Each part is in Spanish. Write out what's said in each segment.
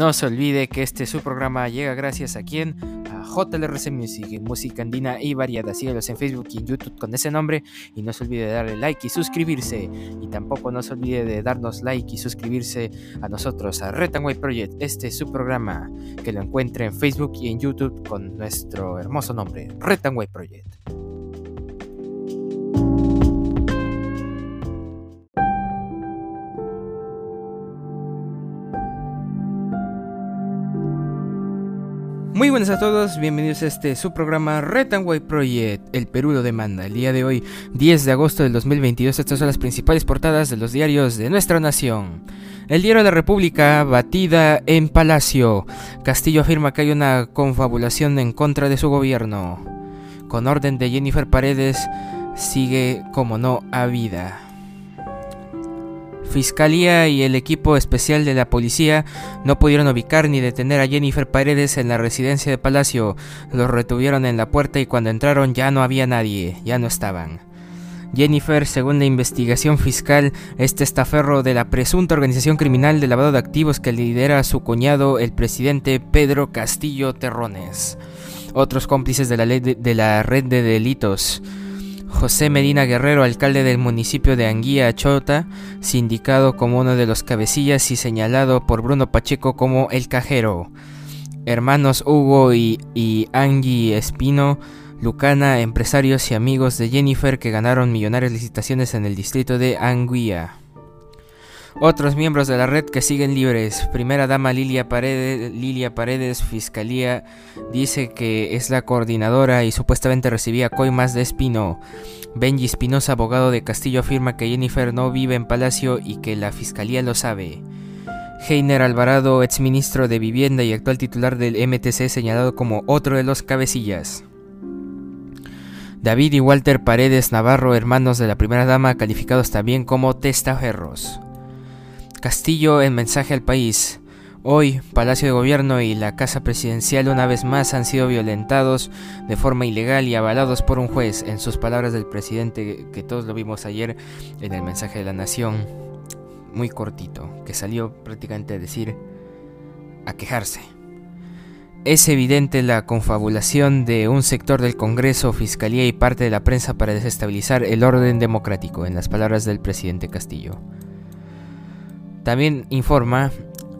No se olvide que este su programa llega gracias a quien? A JLRC Music, música andina y variada. Síguelos en Facebook y en YouTube con ese nombre. Y no se olvide de darle like y suscribirse. Y tampoco no se olvide de darnos like y suscribirse a nosotros, a White Project. Este es su programa que lo encuentre en Facebook y en YouTube con nuestro hermoso nombre, White Project. Muy buenas a todos, bienvenidos a este su programa Red Project, El Perú lo demanda. El día de hoy, 10 de agosto del 2022, estas son las principales portadas de los diarios de nuestra nación. El diario de la República, batida en Palacio. Castillo afirma que hay una confabulación en contra de su gobierno. Con orden de Jennifer Paredes, sigue como no a vida. Fiscalía y el equipo especial de la policía no pudieron ubicar ni detener a Jennifer Paredes en la residencia de Palacio. Los retuvieron en la puerta y cuando entraron ya no había nadie, ya no estaban. Jennifer, según la investigación fiscal, es testaferro de la presunta organización criminal de lavado de activos que lidera su cuñado, el presidente Pedro Castillo Terrones. Otros cómplices de la, ley de la red de delitos José Medina Guerrero, alcalde del municipio de Anguía, Chota, sindicado como uno de los cabecillas y señalado por Bruno Pacheco como el cajero. Hermanos Hugo y, y Angie Espino, Lucana, empresarios y amigos de Jennifer que ganaron millonarias licitaciones en el distrito de Anguía. Otros miembros de la red que siguen libres. Primera dama Lilia Paredes, Fiscalía, dice que es la coordinadora y supuestamente recibía coimas de Espino. Benji Espinosa, abogado de Castillo, afirma que Jennifer no vive en Palacio y que la Fiscalía lo sabe. Heiner Alvarado, exministro de Vivienda y actual titular del MTC, señalado como otro de los cabecillas. David y Walter Paredes Navarro, hermanos de la primera dama, calificados también como testaferros. Castillo en mensaje al país. Hoy, Palacio de Gobierno y la Casa Presidencial una vez más han sido violentados de forma ilegal y avalados por un juez, en sus palabras del presidente, que todos lo vimos ayer en el mensaje de la Nación, muy cortito, que salió prácticamente a decir, a quejarse. Es evidente la confabulación de un sector del Congreso, Fiscalía y parte de la prensa para desestabilizar el orden democrático, en las palabras del presidente Castillo. También informa,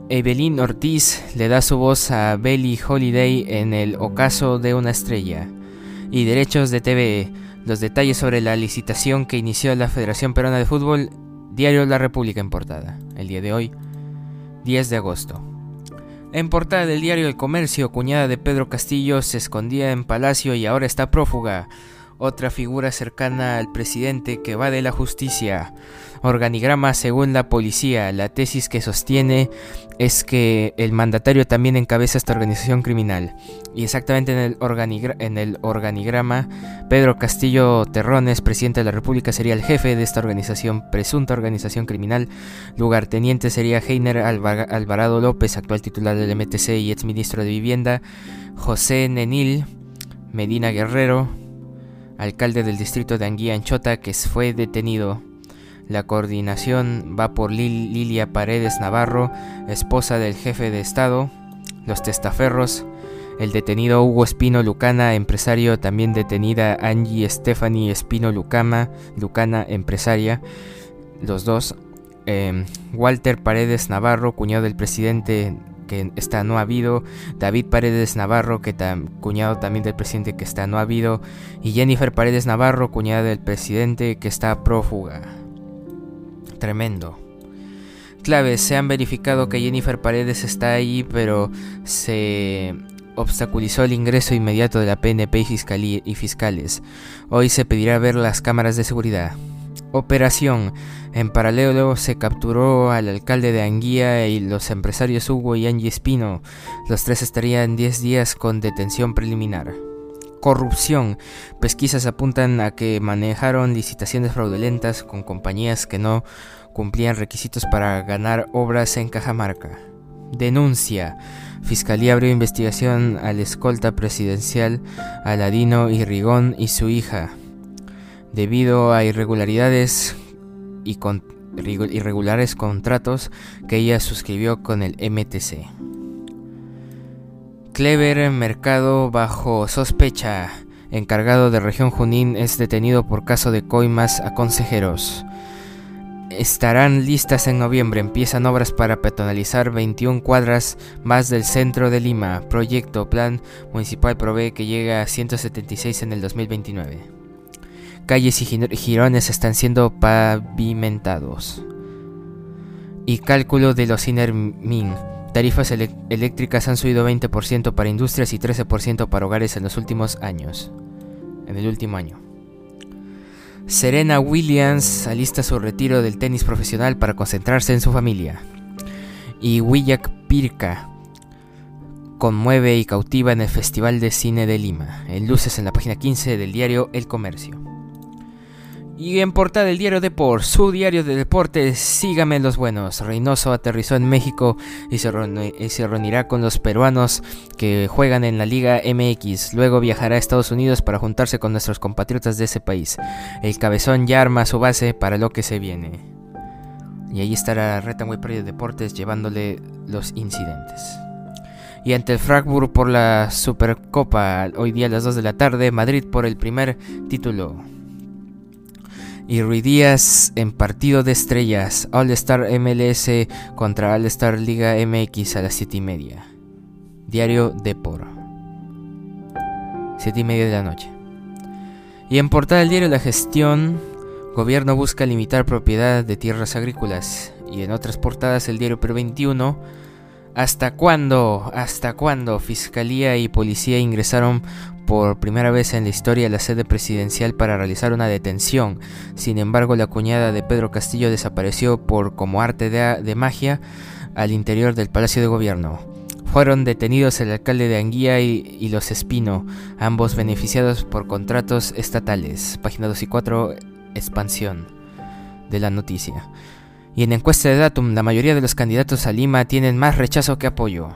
Evelyn Ortiz le da su voz a Belly Holiday en el ocaso de una estrella. Y derechos de TV, los detalles sobre la licitación que inició la Federación Peruana de Fútbol, Diario La República en portada, el día de hoy, 10 de agosto. En portada del diario El Comercio, cuñada de Pedro Castillo se escondía en Palacio y ahora está prófuga. Otra figura cercana al presidente que va de la justicia. Organigrama según la policía. La tesis que sostiene es que el mandatario también encabeza esta organización criminal. Y exactamente en el, en el organigrama, Pedro Castillo Terrones, presidente de la República, sería el jefe de esta organización, presunta organización criminal. Lugarteniente sería Heiner Alvarado López, actual titular del MTC y exministro de Vivienda. José Nenil Medina Guerrero, alcalde del distrito de Anguía Anchota, que fue detenido la coordinación va por Lilia Paredes Navarro, esposa del jefe de Estado, los testaferros, el detenido Hugo Espino Lucana, empresario, también detenida Angie Stephanie Espino Lucama, Lucana, empresaria, los dos, em, Walter Paredes Navarro, cuñado del presidente que está no ha habido, David Paredes Navarro, que cuñado también del presidente que está no ha habido, y Jennifer Paredes Navarro, cuñada del presidente que está prófuga tremendo. Claves, se han verificado que Jennifer Paredes está ahí, pero se obstaculizó el ingreso inmediato de la PNP y, y fiscales. Hoy se pedirá ver las cámaras de seguridad. Operación. En paralelo se capturó al alcalde de Anguía y los empresarios Hugo y Angie Espino. Los tres estarían 10 días con detención preliminar. Corrupción. Pesquisas apuntan a que manejaron licitaciones fraudulentas con compañías que no cumplían requisitos para ganar obras en Cajamarca. Denuncia. Fiscalía abrió investigación al escolta presidencial Aladino Irrigón y su hija, debido a irregularidades y irregulares contratos que ella suscribió con el MTC. Clever Mercado bajo sospecha. Encargado de región Junín es detenido por caso de coimas a consejeros. Estarán listas en noviembre. Empiezan obras para peatonalizar 21 cuadras más del centro de Lima. Proyecto Plan Municipal provee que llega a 176 en el 2029. Calles y girones están siendo pavimentados. Y cálculo de los INERMIN. Tarifas eléctricas han subido 20% para industrias y 13% para hogares en los últimos años. En el último año. Serena Williams alista su retiro del tenis profesional para concentrarse en su familia. Y Willac Pirca conmueve y cautiva en el Festival de Cine de Lima. En luces en la página 15 del diario El Comercio. Y en portada del diario Deport, su diario de deportes, sígame los buenos. Reynoso aterrizó en México y se, reunirá con los peruanos que juegan en la Liga MX. Luego viajará a Estados Unidos para juntarse con nuestros compatriotas de ese país. El cabezón ya arma su base para lo que se viene. Y ahí estará Retanway de Deportes llevándole los incidentes. Y ante el Frankfurt por la Supercopa, hoy día a las 2 de la tarde, Madrid por el primer título y Ruidías en partido de estrellas, All Star MLS contra All Star Liga MX a las 7 y media. Diario Depor. 7 y media de la noche. Y en portada del diario La Gestión, gobierno busca limitar propiedad de tierras agrícolas. Y en otras portadas el diario Pro 21, ¿hasta cuándo? ¿Hasta cuándo? Fiscalía y policía ingresaron por primera vez en la historia la sede presidencial para realizar una detención. Sin embargo, la cuñada de Pedro Castillo desapareció por como arte de, magia al interior del Palacio de Gobierno. Fueron detenidos el alcalde de Anguía y, los Espino, ambos beneficiados por contratos estatales. Página 2 y 4, expansión de la noticia. Y en encuesta de Datum, la mayoría de los candidatos a Lima tienen más rechazo que apoyo.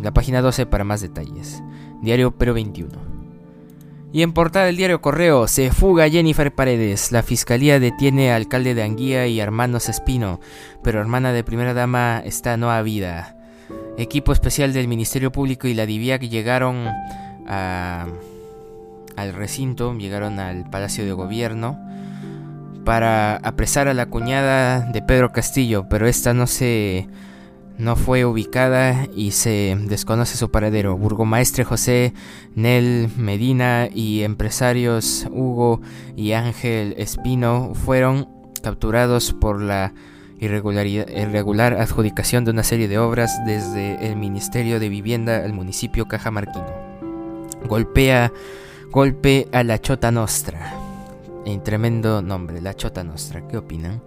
La página 12 para más detalles. Diario Pero 21. Y en portada del diario Correo, se fuga Jennifer Paredes. La fiscalía detiene al alcalde de Anguía y hermanos Espino, pero hermana de primera dama está no a vida. Equipo especial del Ministerio Público y la DIVIAC llegaron al recinto, llegaron al Palacio de Gobierno para apresar a la cuñada de Pedro Castillo, pero esta no se no fue ubicada y se desconoce su paradero. Burgomaestre José Nel Medina y empresarios Hugo y Ángel Espino fueron capturados por la irregular adjudicación de una serie de obras desde el Ministerio de Vivienda al municipio Cajamarquino. Golpea golpe a la Chota Nostra. En tremendo nombre, la Chota Nostra. ¿Qué opinan?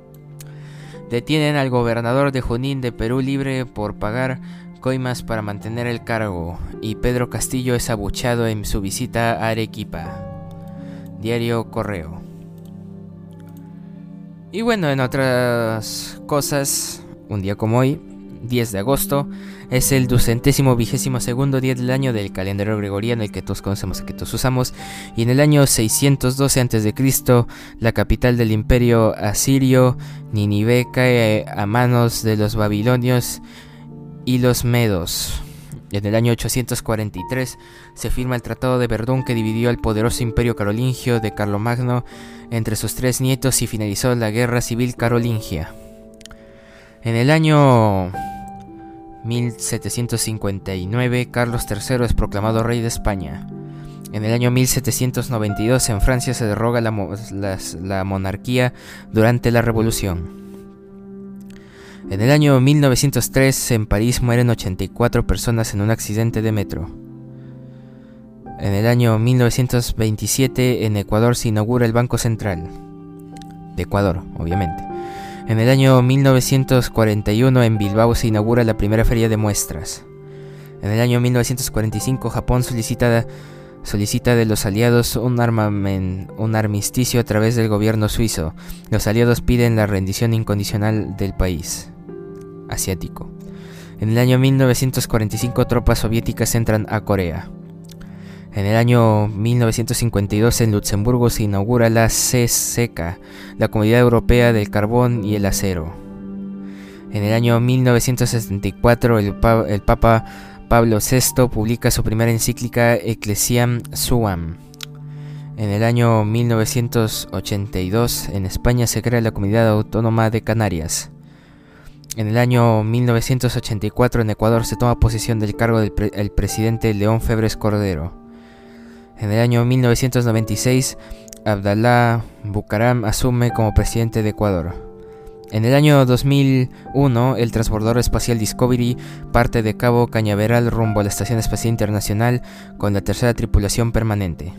Detienen al gobernador de Junín de Perú libre por pagar coimas para mantener el cargo y Pedro Castillo es abuchado en su visita a Arequipa. Diario Correo. Y bueno, en otras cosas, un día como hoy, 10 de agosto, es el ducentésimo vigésimo segundo día del año del calendario gregoriano, el que todos conocemos, el que todos usamos, y en el año 612 a.C., la capital del imperio asirio, Ninive, cae a manos de los babilonios y los medos. En el año 843 se firma el Tratado de Verdún que dividió el poderoso imperio carolingio de Carlomagno entre sus tres nietos y finalizó la Guerra Civil Carolingia. En el año 1759, Carlos III es proclamado rey de España. En el año 1792 en Francia se derroga la, monarquía durante la Revolución. En el año 1903 en París mueren 84 personas en un accidente de metro. En el año 1927 en Ecuador se inaugura el Banco Central. De Ecuador, obviamente. En el año 1941 en Bilbao se inaugura la primera feria de muestras. En el año 1945 Japón solicita, solicita de los aliados un, un armisticio a través del gobierno suizo. Los aliados piden la rendición incondicional del país asiático. En el año 1945 tropas soviéticas entran a Corea. En el año 1952 en Luxemburgo se inaugura la CSECA, la Comunidad Europea del Carbón y el Acero. En el año 1964 el, Papa Pablo VI publica su primera encíclica Ecclesiam Suam. En el año 1982 en España se crea la Comunidad Autónoma de Canarias. En el año 1984 en Ecuador se toma posesión del cargo del presidente León Febres Cordero. En el año 1996 Abdallah Bucaram asume como presidente de Ecuador. En el año 2001, el transbordador espacial Discovery parte de Cabo Cañaveral rumbo a la Estación Espacial Internacional con la tercera tripulación permanente.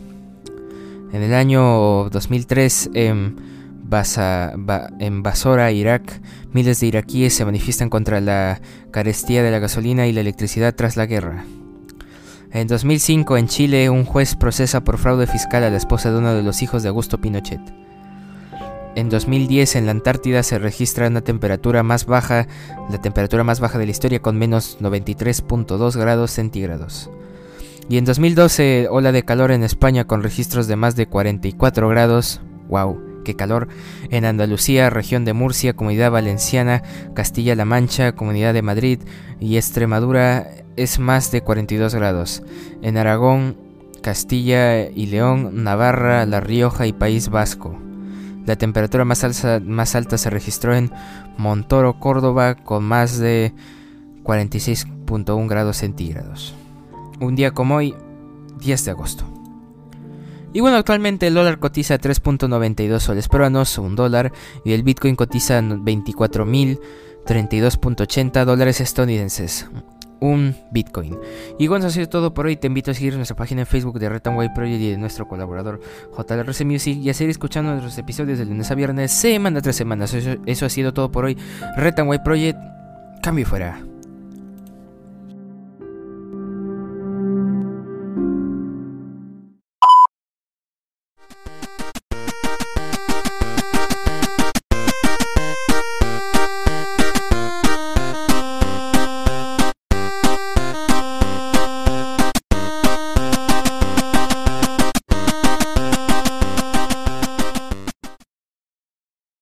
En el año 2003, en, Basora, Irak, miles de iraquíes se manifiestan contra la carestía de la gasolina y la electricidad tras la guerra. En 2005, en Chile, un juez procesa por fraude fiscal a la esposa de uno de los hijos de Augusto Pinochet. En 2010 en la Antártida se registra una temperatura más baja, la temperatura más baja de la historia con menos 93.2 grados centígrados. Y en 2012 ola de calor en España con registros de más de 44 grados. ¡Wow! ¡Qué calor! En Andalucía, región de Murcia, Comunidad Valenciana, Castilla-La Mancha, Comunidad de Madrid y Extremadura es más de 42 grados. En Aragón, Castilla y León, Navarra, La Rioja y País Vasco. La temperatura más, más alta se registró en Montoro, Córdoba, con más de 46.1 grados centígrados. Un día como hoy, 10 de agosto. Y bueno, actualmente el dólar cotiza 3.92 soles peruanos, un dólar, y el Bitcoin cotiza 24.032.80 dólares estadounidenses un Bitcoin. Y bueno, eso ha sido todo por hoy. Te invito a seguir nuestra página en Facebook de Red White Project y de nuestro colaborador JRC Music y a seguir escuchando nuestros episodios de lunes a viernes, semana tras semana. Eso, eso ha sido todo por hoy. Red White Project, cambio fuera.